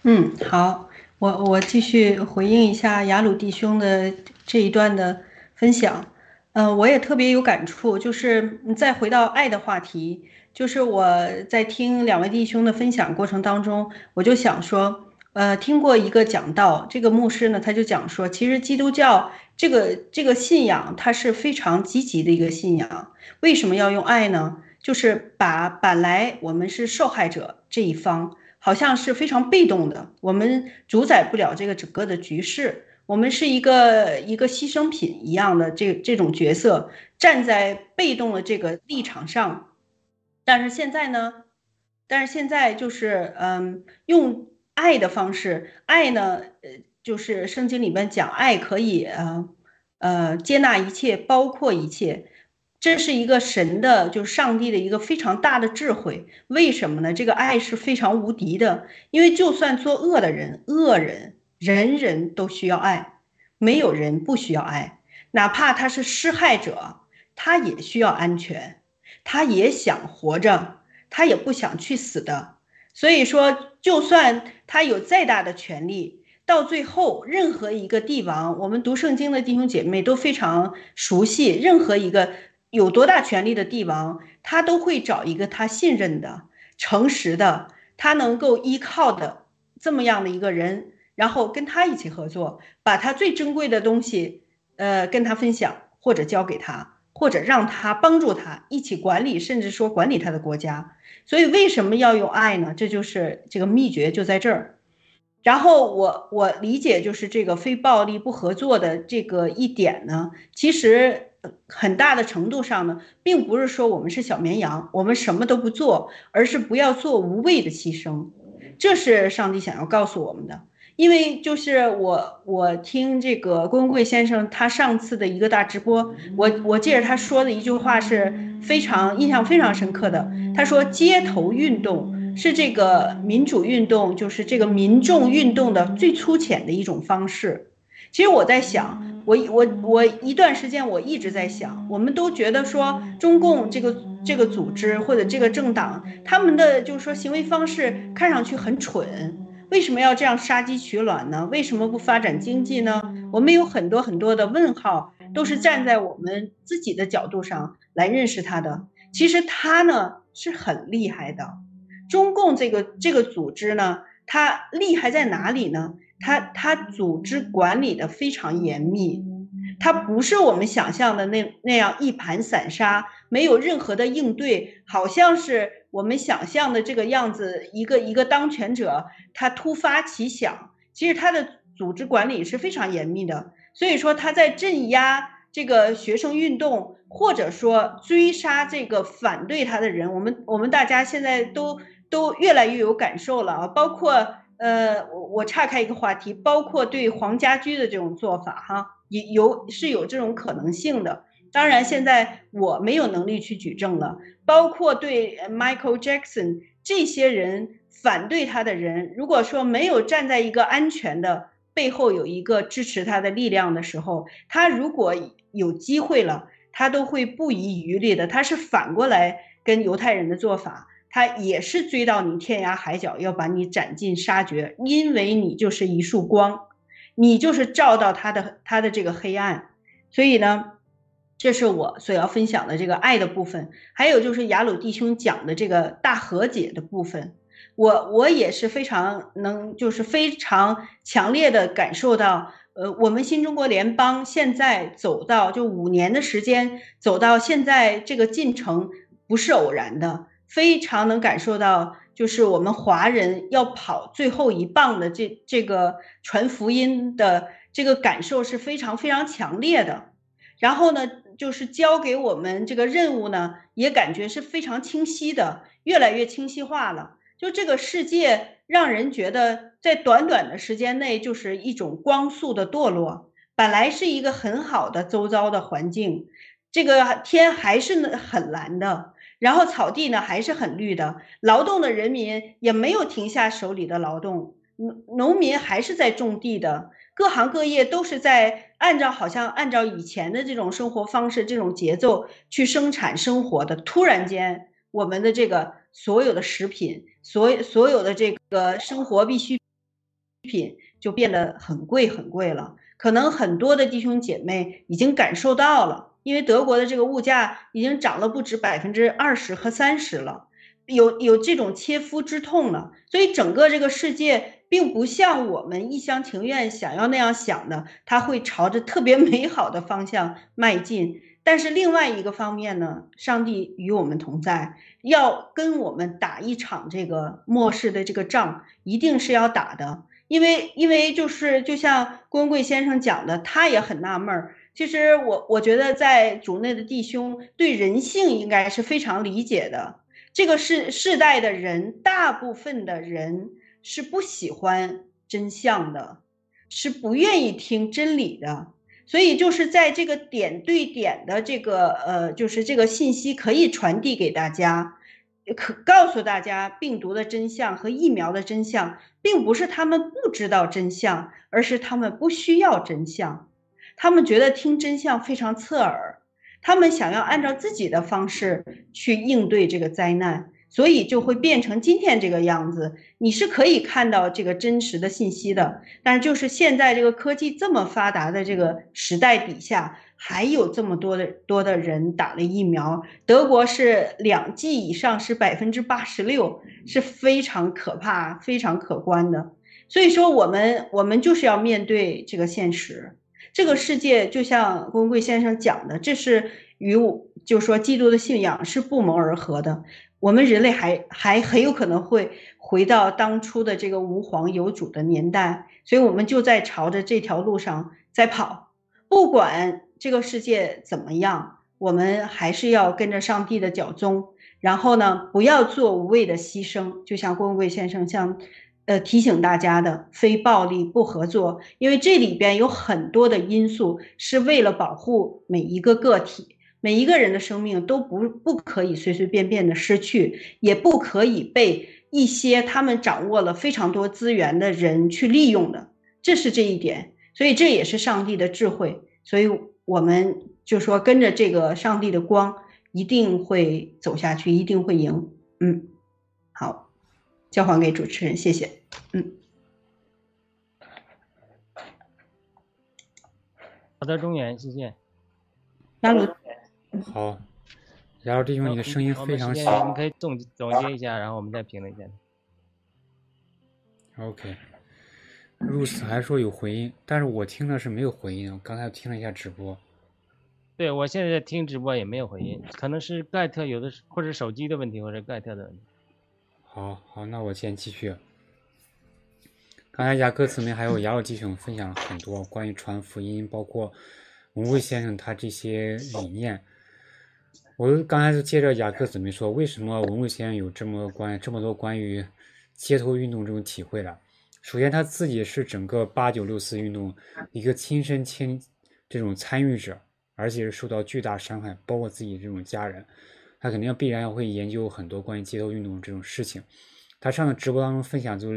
嗯，好，我我继续回应一下雅鲁弟兄的这一段的分享。嗯，我也特别有感触，就是再回到爱的话题。就是我在听两位弟兄的分享过程当中，我就想说，呃，听过一个讲道，这个牧师呢，他就讲说，其实基督教这个这个信仰，它是非常积极的一个信仰。为什么要用爱呢？就是把本来我们是受害者这一方，好像是非常被动的，我们主宰不了这个整个的局势，我们是一个一个牺牲品一样的这这种角色，站在被动的这个立场上。但是现在呢？但是现在就是，嗯，用爱的方式，爱呢，呃，就是圣经里面讲，爱可以，呃，呃，接纳一切，包括一切，这是一个神的，就是上帝的一个非常大的智慧。为什么呢？这个爱是非常无敌的，因为就算作恶的人，恶人，人人都需要爱，没有人不需要爱，哪怕他是施害者，他也需要安全。他也想活着，他也不想去死的。所以说，就算他有再大的权利，到最后，任何一个帝王，我们读圣经的弟兄姐妹都非常熟悉。任何一个有多大权力的帝王，他都会找一个他信任的、诚实的、他能够依靠的这么样的一个人，然后跟他一起合作，把他最珍贵的东西，呃，跟他分享或者交给他。或者让他帮助他一起管理，甚至说管理他的国家。所以为什么要用爱呢？这就是这个秘诀就在这儿。然后我我理解就是这个非暴力不合作的这个一点呢，其实很大的程度上呢，并不是说我们是小绵羊，我们什么都不做，而是不要做无谓的牺牲。这是上帝想要告诉我们的。因为就是我，我听这个郭文贵先生他上次的一个大直播，我我记得他说的一句话是非常印象非常深刻的。他说，街头运动是这个民主运动，就是这个民众运动的最粗浅的一种方式。其实我在想，我我我一段时间我一直在想，我们都觉得说中共这个这个组织或者这个政党，他们的就是说行为方式看上去很蠢。为什么要这样杀鸡取卵呢？为什么不发展经济呢？我们有很多很多的问号，都是站在我们自己的角度上来认识他的。其实他呢是很厉害的，中共这个这个组织呢，它厉害在哪里呢？它它组织管理的非常严密，它不是我们想象的那那样一盘散沙，没有任何的应对，好像是。我们想象的这个样子，一个一个当权者，他突发奇想，其实他的组织管理是非常严密的。所以说他在镇压这个学生运动，或者说追杀这个反对他的人，我们我们大家现在都都越来越有感受了啊，包括呃，我我岔开一个话题，包括对黄家驹的这种做法哈，有是有这种可能性的。当然，现在我没有能力去举证了。包括对 Michael Jackson 这些人反对他的人，如果说没有站在一个安全的背后有一个支持他的力量的时候，他如果有机会了，他都会不遗余力的。他是反过来跟犹太人的做法。他也是追到你天涯海角，要把你斩尽杀绝，因为你就是一束光，你就是照到他的他的这个黑暗，所以呢，这是我所要分享的这个爱的部分。还有就是雅鲁弟兄讲的这个大和解的部分，我我也是非常能，就是非常强烈的感受到，呃，我们新中国联邦现在走到就五年的时间，走到现在这个进程不是偶然的。非常能感受到，就是我们华人要跑最后一棒的这这个传福音的这个感受是非常非常强烈的。然后呢，就是交给我们这个任务呢，也感觉是非常清晰的，越来越清晰化了。就这个世界让人觉得，在短短的时间内，就是一种光速的堕落。本来是一个很好的周遭的环境，这个天还是很蓝的。然后草地呢还是很绿的，劳动的人民也没有停下手里的劳动，农农民还是在种地的，各行各业都是在按照好像按照以前的这种生活方式、这种节奏去生产生活的。突然间，我们的这个所有的食品，所所有的这个生活必需品就变得很贵很贵了。可能很多的弟兄姐妹已经感受到了。因为德国的这个物价已经涨了不止百分之二十和三十了，有有这种切肤之痛了，所以整个这个世界并不像我们一厢情愿想要那样想的，它会朝着特别美好的方向迈进。但是另外一个方面呢，上帝与我们同在，要跟我们打一场这个末世的这个仗，一定是要打的。因为因为就是就像郭文贵先生讲的，他也很纳闷儿。其实我我觉得，在主内的弟兄对人性应该是非常理解的。这个世世代的人，大部分的人是不喜欢真相的，是不愿意听真理的。所以就是在这个点对点的这个呃，就是这个信息可以传递给大家，可告诉大家病毒的真相和疫苗的真相，并不是他们不知道真相，而是他们不需要真相。他们觉得听真相非常刺耳，他们想要按照自己的方式去应对这个灾难，所以就会变成今天这个样子。你是可以看到这个真实的信息的，但就是现在这个科技这么发达的这个时代底下，还有这么多的多的人打了疫苗。德国是两剂以上是百分之八十六，是非常可怕、非常可观的。所以说，我们我们就是要面对这个现实。这个世界就像郭文贵先生讲的，这是与我就说基督的信仰是不谋而合的。我们人类还还很有可能会回到当初的这个无皇有主的年代，所以我们就在朝着这条路上在跑。不管这个世界怎么样，我们还是要跟着上帝的脚踪，然后呢，不要做无谓的牺牲。就像郭文贵先生像。呃，提醒大家的非暴力不合作，因为这里边有很多的因素是为了保护每一个个体，每一个人的生命都不不可以随随便便的失去，也不可以被一些他们掌握了非常多资源的人去利用的，这是这一点，所以这也是上帝的智慧，所以我们就说跟着这个上帝的光，一定会走下去，一定会赢。嗯，好，交还给主持人，谢谢。嗯，好的，中原，谢谢。亚鲁，好，亚鲁弟兄，你的声音非常小，你可以总总结一下，然后我们再评论一下。OK，Rose 还说有回音，但是我听的是没有回音，我刚才听了一下直播。对，我现在听直播也没有回音，可能是盖特有的，或者手机的问题，或者盖特的问题。好好，那我先继续。刚才雅各姊妹还有雅鲁弟兄分享了很多关于传福音，包括文贵先生他这些理念。我刚才就接着雅各姊妹说，为什么文贵先生有这么关这么多关于街头运动这种体会了？首先他自己是整个八九六四运动一个亲身亲这种参与者，而且是受到巨大伤害，包括自己这种家人，他肯定要必然要会研究很多关于街头运动这种事情。他上的直播当中分享就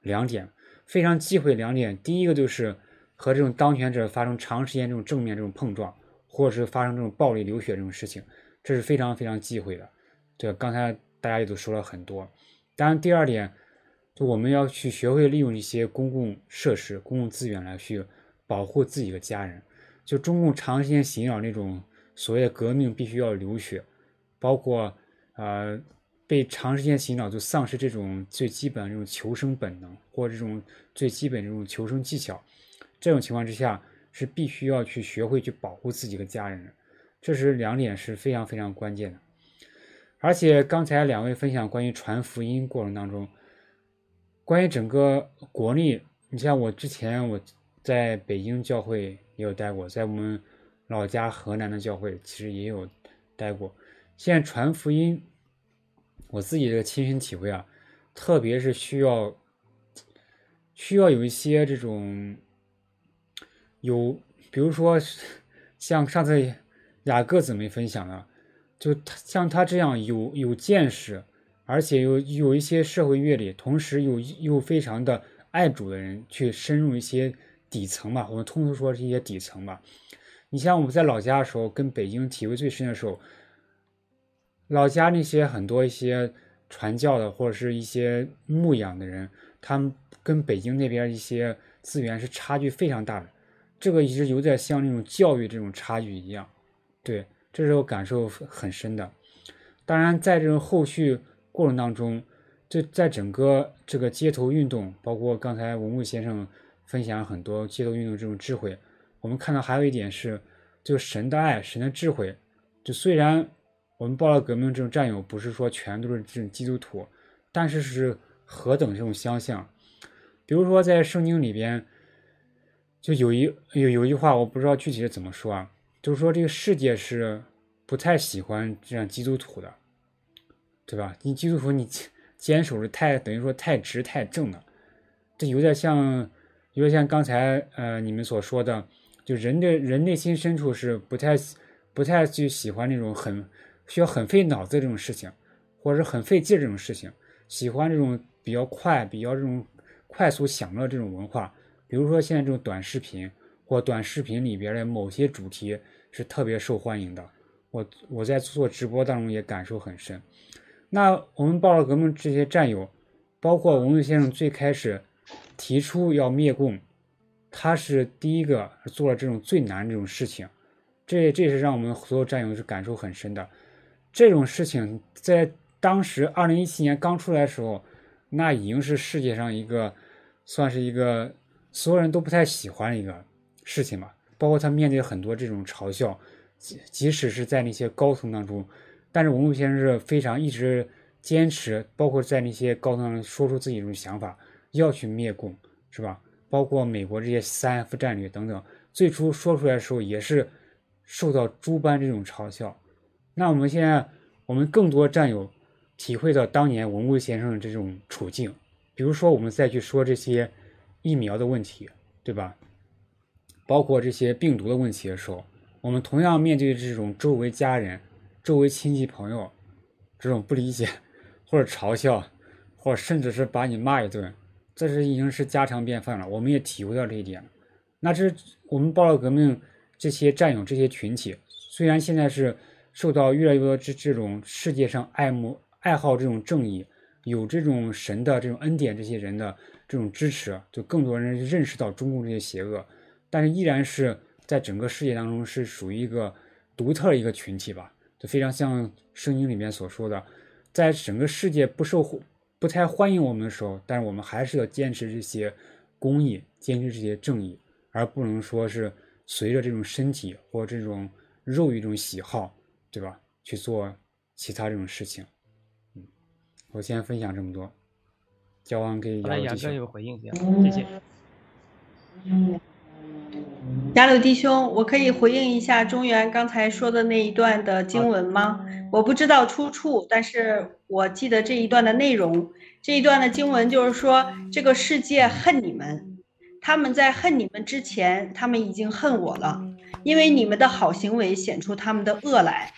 两点，非常忌讳两点。第一个就是和这种当权者发生长时间这种正面这种碰撞，或者是发生这种暴力流血这种事情，这是非常非常忌讳的。对，刚才大家也都说了很多。当然，第二点，就我们要去学会利用一些公共设施、公共资源来去保护自己的家人。就中共长时间洗脑那种所谓的革命必须要流血，包括呃。被长时间洗脑，就丧失这种最基本这种求生本能，或这种最基本这种求生技巧。这种情况之下，是必须要去学会去保护自己的家人的。这是两点是非常非常关键的。而且刚才两位分享关于传福音过程当中，关于整个国内，你像我之前我在北京教会也有待过，在我们老家河南的教会其实也有待过。现在传福音。我自己的亲身体会啊，特别是需要需要有一些这种有，比如说像上次雅各姊妹分享的，就他像他这样有有见识，而且有有一些社会阅历，同时又又非常的爱主的人，去深入一些底层吧。我们通俗说是一些底层吧。你像我们在老家的时候，跟北京体会最深的时候。老家那些很多一些传教的或者是一些牧养的人，他们跟北京那边一些资源是差距非常大的，这个一直有点像那种教育这种差距一样，对，这是我感受很深的。当然，在这种后续过程当中，就在整个这个街头运动，包括刚才文木先生分享很多街头运动这种智慧，我们看到还有一点是，就神的爱、神的智慧，就虽然。我们报了革命这种战友，不是说全都是这种基督徒，但是是何等这种相像。比如说在圣经里边，就有一有有一句话，我不知道具体是怎么说啊，就是说这个世界是不太喜欢这样基督徒的，对吧？你基督徒你坚守的太等于说太直太正了，这有点像有点像刚才呃你们所说的，就人的人内心深处是不太不太去喜欢那种很。需要很费脑子这种事情，或者很费劲这种事情，喜欢这种比较快、比较这种快速享乐这种文化。比如说现在这种短视频，或短视频里边的某些主题是特别受欢迎的。我我在做直播当中也感受很深。那我们报了革命这些战友，包括文文先生最开始提出要灭共，他是第一个做了这种最难这种事情，这这是让我们所有战友是感受很深的。这种事情在当时二零一七年刚出来的时候，那已经是世界上一个算是一个所有人都不太喜欢的一个事情吧。包括他面对很多这种嘲笑，即即使是在那些高层当中，但是文武先生是非常一直坚持，包括在那些高层上说出自己这种想法，要去灭共，是吧？包括美国这些三 F 战略等等，最初说出来的时候也是受到诸般这种嘲笑。那我们现在，我们更多战友体会到当年文物先生的这种处境，比如说我们再去说这些疫苗的问题，对吧？包括这些病毒的问题的时候，我们同样面对这种周围家人、周围亲戚朋友这种不理解，或者嘲笑，或者甚至是把你骂一顿，这是已经是家常便饭了。我们也体会到这一点。那这我们报了革命这些战友、这些群体，虽然现在是。受到越来越多这这种世界上爱慕爱好这种正义，有这种神的这种恩典，这些人的这种支持，就更多人认识到中共这些邪恶，但是依然是在整个世界当中是属于一个独特一个群体吧，就非常像圣经里面所说的，在整个世界不受不太欢迎我们的时候，但是我们还是要坚持这些公义，坚持这些正义，而不能说是随着这种身体或这种肉欲这种喜好。对吧？去做其他这种事情，嗯，我先分享这么多，交完给雅鲁弟兄。有回应，谢谢。雅鲁弟兄，我可以回应一下中原刚才说的那一段的经文吗？我不知道出处，但是我记得这一段的内容，这一段的经文就是说，这个世界恨你们，他们在恨你们之前，他们已经恨我了，因为你们的好行为显出他们的恶来，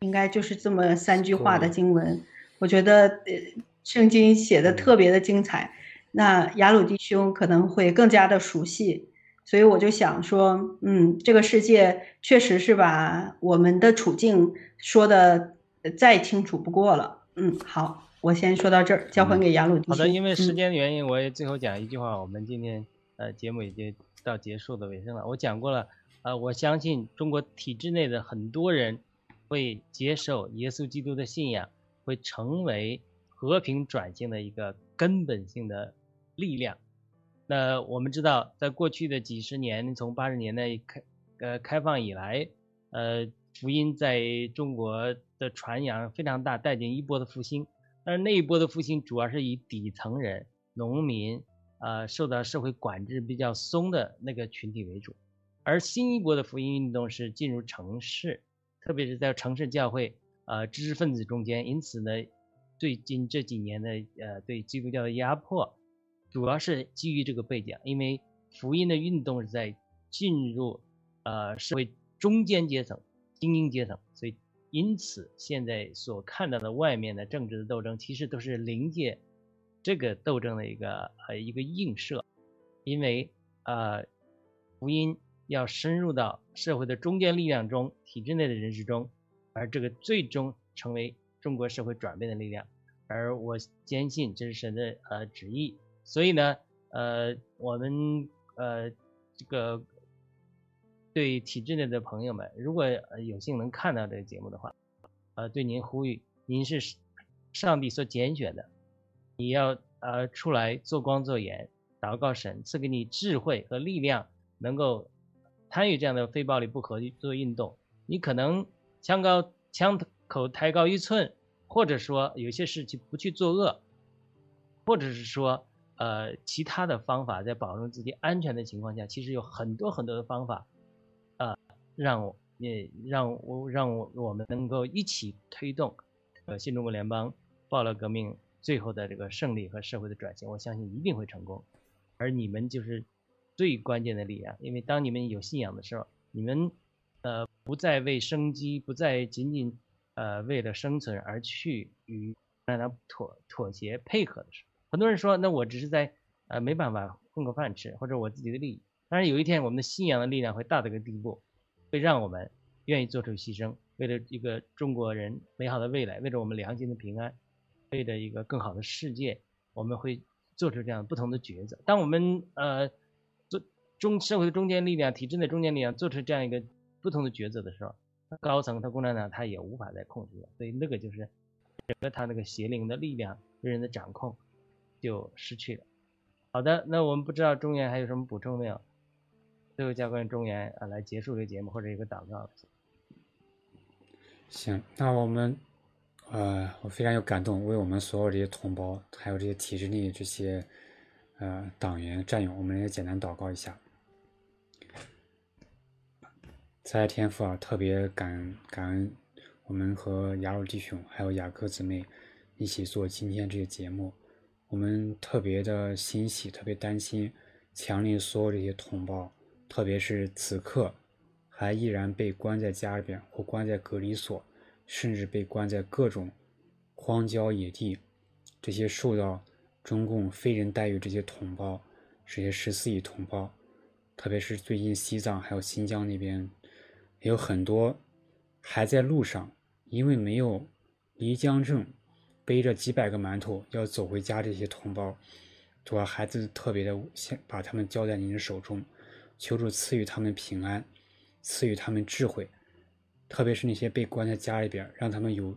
应该就是这么三句话的经文。我觉得，呃，圣经写的特别的精彩，那雅鲁弟兄可能会更加的熟悉。所以我就想说，嗯，这个世界确实是把我们的处境说的再清楚不过了。嗯，好，我先说到这儿，交还给雅鲁弟兄。好的，因为时嗯间的原因，我也最后讲一句话，我们今天呃节目已经到结束的尾声了。我讲过了，呃，我相信中国体制内的很多人会接受耶稣基督的信仰，会成为和平转型的一个根本性的力量。那我们知道，在过去的几十年，从八十年代开呃开放以来，呃，福音在中国的传扬非常大，带进一波的复兴。但是那一波的复兴主要是以底层人、农民，呃，受到社会管制比较松的那个群体为主，而新一波的福音运动是进入城市，特别是在城市教会，呃，知识分子中间。因此呢，最近这几年的呃对基督教的压迫，主要是基于这个背景，因为福音的运动是在进入呃社会中间阶层、精英阶层，所以因此现在所看到的外面的政治的斗争，其实都是临界这个斗争的一个呃一个映射，因为呃福音要深入到社会的中坚力量中、体制内的人士中，而这个最终成为中国社会转变的力量。而我坚信这是神的呃旨意，所以呢，呃，我们呃这个对体制内的朋友们，如果呃有幸能看到这个节目的话，呃，对您呼吁，您是上帝所拣选的，你要呃出来做光做盐，祷告神赐给你智慧和力量，能够参与这样的非暴力不合作运动。你可能枪高枪口抬高一寸，或者说有些事情不去作恶，或者是说呃其他的方法，在保证自己安全的情况下，其实有很多很多的方法，呃，让我也让我让我我们能够一起推动呃新中国联邦暴乱革命最后的这个胜利和社会的转型，我相信一定会成功。而你们就是最关键的力量，因为当你们有信仰的时候，你们呃不再为生机，不再仅仅呃为了生存而去与大家妥妥协配合的时候，很多人说，那我只是在呃没办法混口饭吃，或者我自己的利益。但是有一天，我们的信仰的力量会大到一个地步，会让我们愿意做出牺牲，为了一个中国人美好的未来，为了我们良心的平安，为了一个更好的世界，我们会做出这样不同的抉择。当我们呃中社会的中坚力量、体制内中坚力量做出这样一个不同的抉择的时候，高层他共产党他也无法再控制了，所以那个就是整个他那个邪灵的力量对人的掌控就失去了。好的，那我们不知道中原还有什么补充没有？最后交给中原啊来结束这个节目或者一个祷告。行，那我们，呃，我非常有感动，为我们所有这些同胞，还有这些体制内这些，呃，党员战友，我们也简单祷告一下。在天父啊，特别感感恩我们和雅鲁弟兄还有雅各姊妹一起做今天这个节目，我们特别的欣喜，特别担心，强烈所有这些同胞，特别是此刻还依然被关在家里边或关在隔离所，甚至被关在各种荒郊野地，这些受到中共非人待遇这些同胞，这些十四亿同胞，特别是最近西藏还有新疆那边，有很多还在路上，因为没有离江证，背着几百个馒头要走回家这些同胞，主要孩子特别的先把他们交在您的手中，求主赐予他们平安。赐予他们智慧，特别是那些被关在家里边，让他们有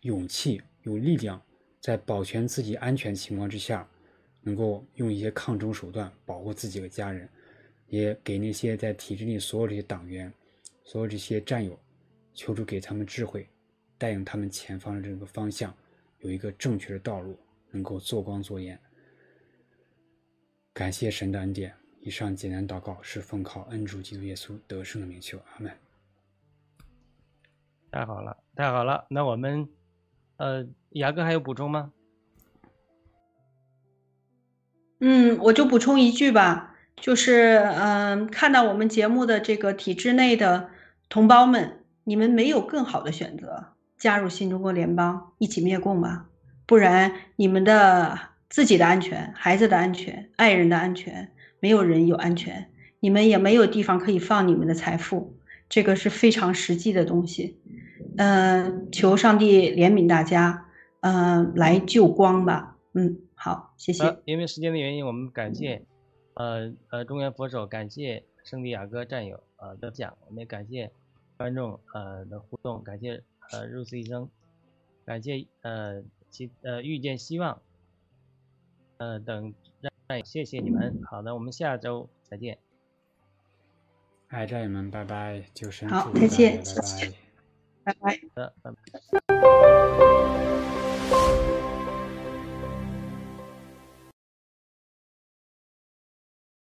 勇气、有力量，在保全自己安全情况之下，能够用一些抗争手段保护自己的家人，也给那些在体制内所有这些党员、所有这些战友，求助给他们智慧，带领他们前方的这个方向有一个正确的道路，能够做光做盐。感谢神的恩典。以上简单祷告是奉靠恩主基督耶稣得胜的名求，阿门。太好了，太好了。那我们呃，牙哥还有补充吗？嗯，我就补充一句吧，就是嗯，看到我们节目的这个体制内的同胞们，你们没有更好的选择，加入新中国联邦，一起灭共吧，不然你们的自己的安全、孩子的安全、爱人的安全，没有人有安全，你们也没有地方可以放你们的财富，这个是非常实际的东西。嗯，求上帝怜悯大家，嗯，来救光吧。嗯，好，谢谢。因为时间的原因，我们感谢，呃呃，中原佛手，感谢圣地亚哥战友呃的讲，我们也感谢观众呃的互动，感谢呃入死医生，感谢呃其呃遇见希望，呃等战友，谢谢你们。好的，我们下周再见。爱战友们，拜拜，就生好再见。拜拜。好的，拜拜。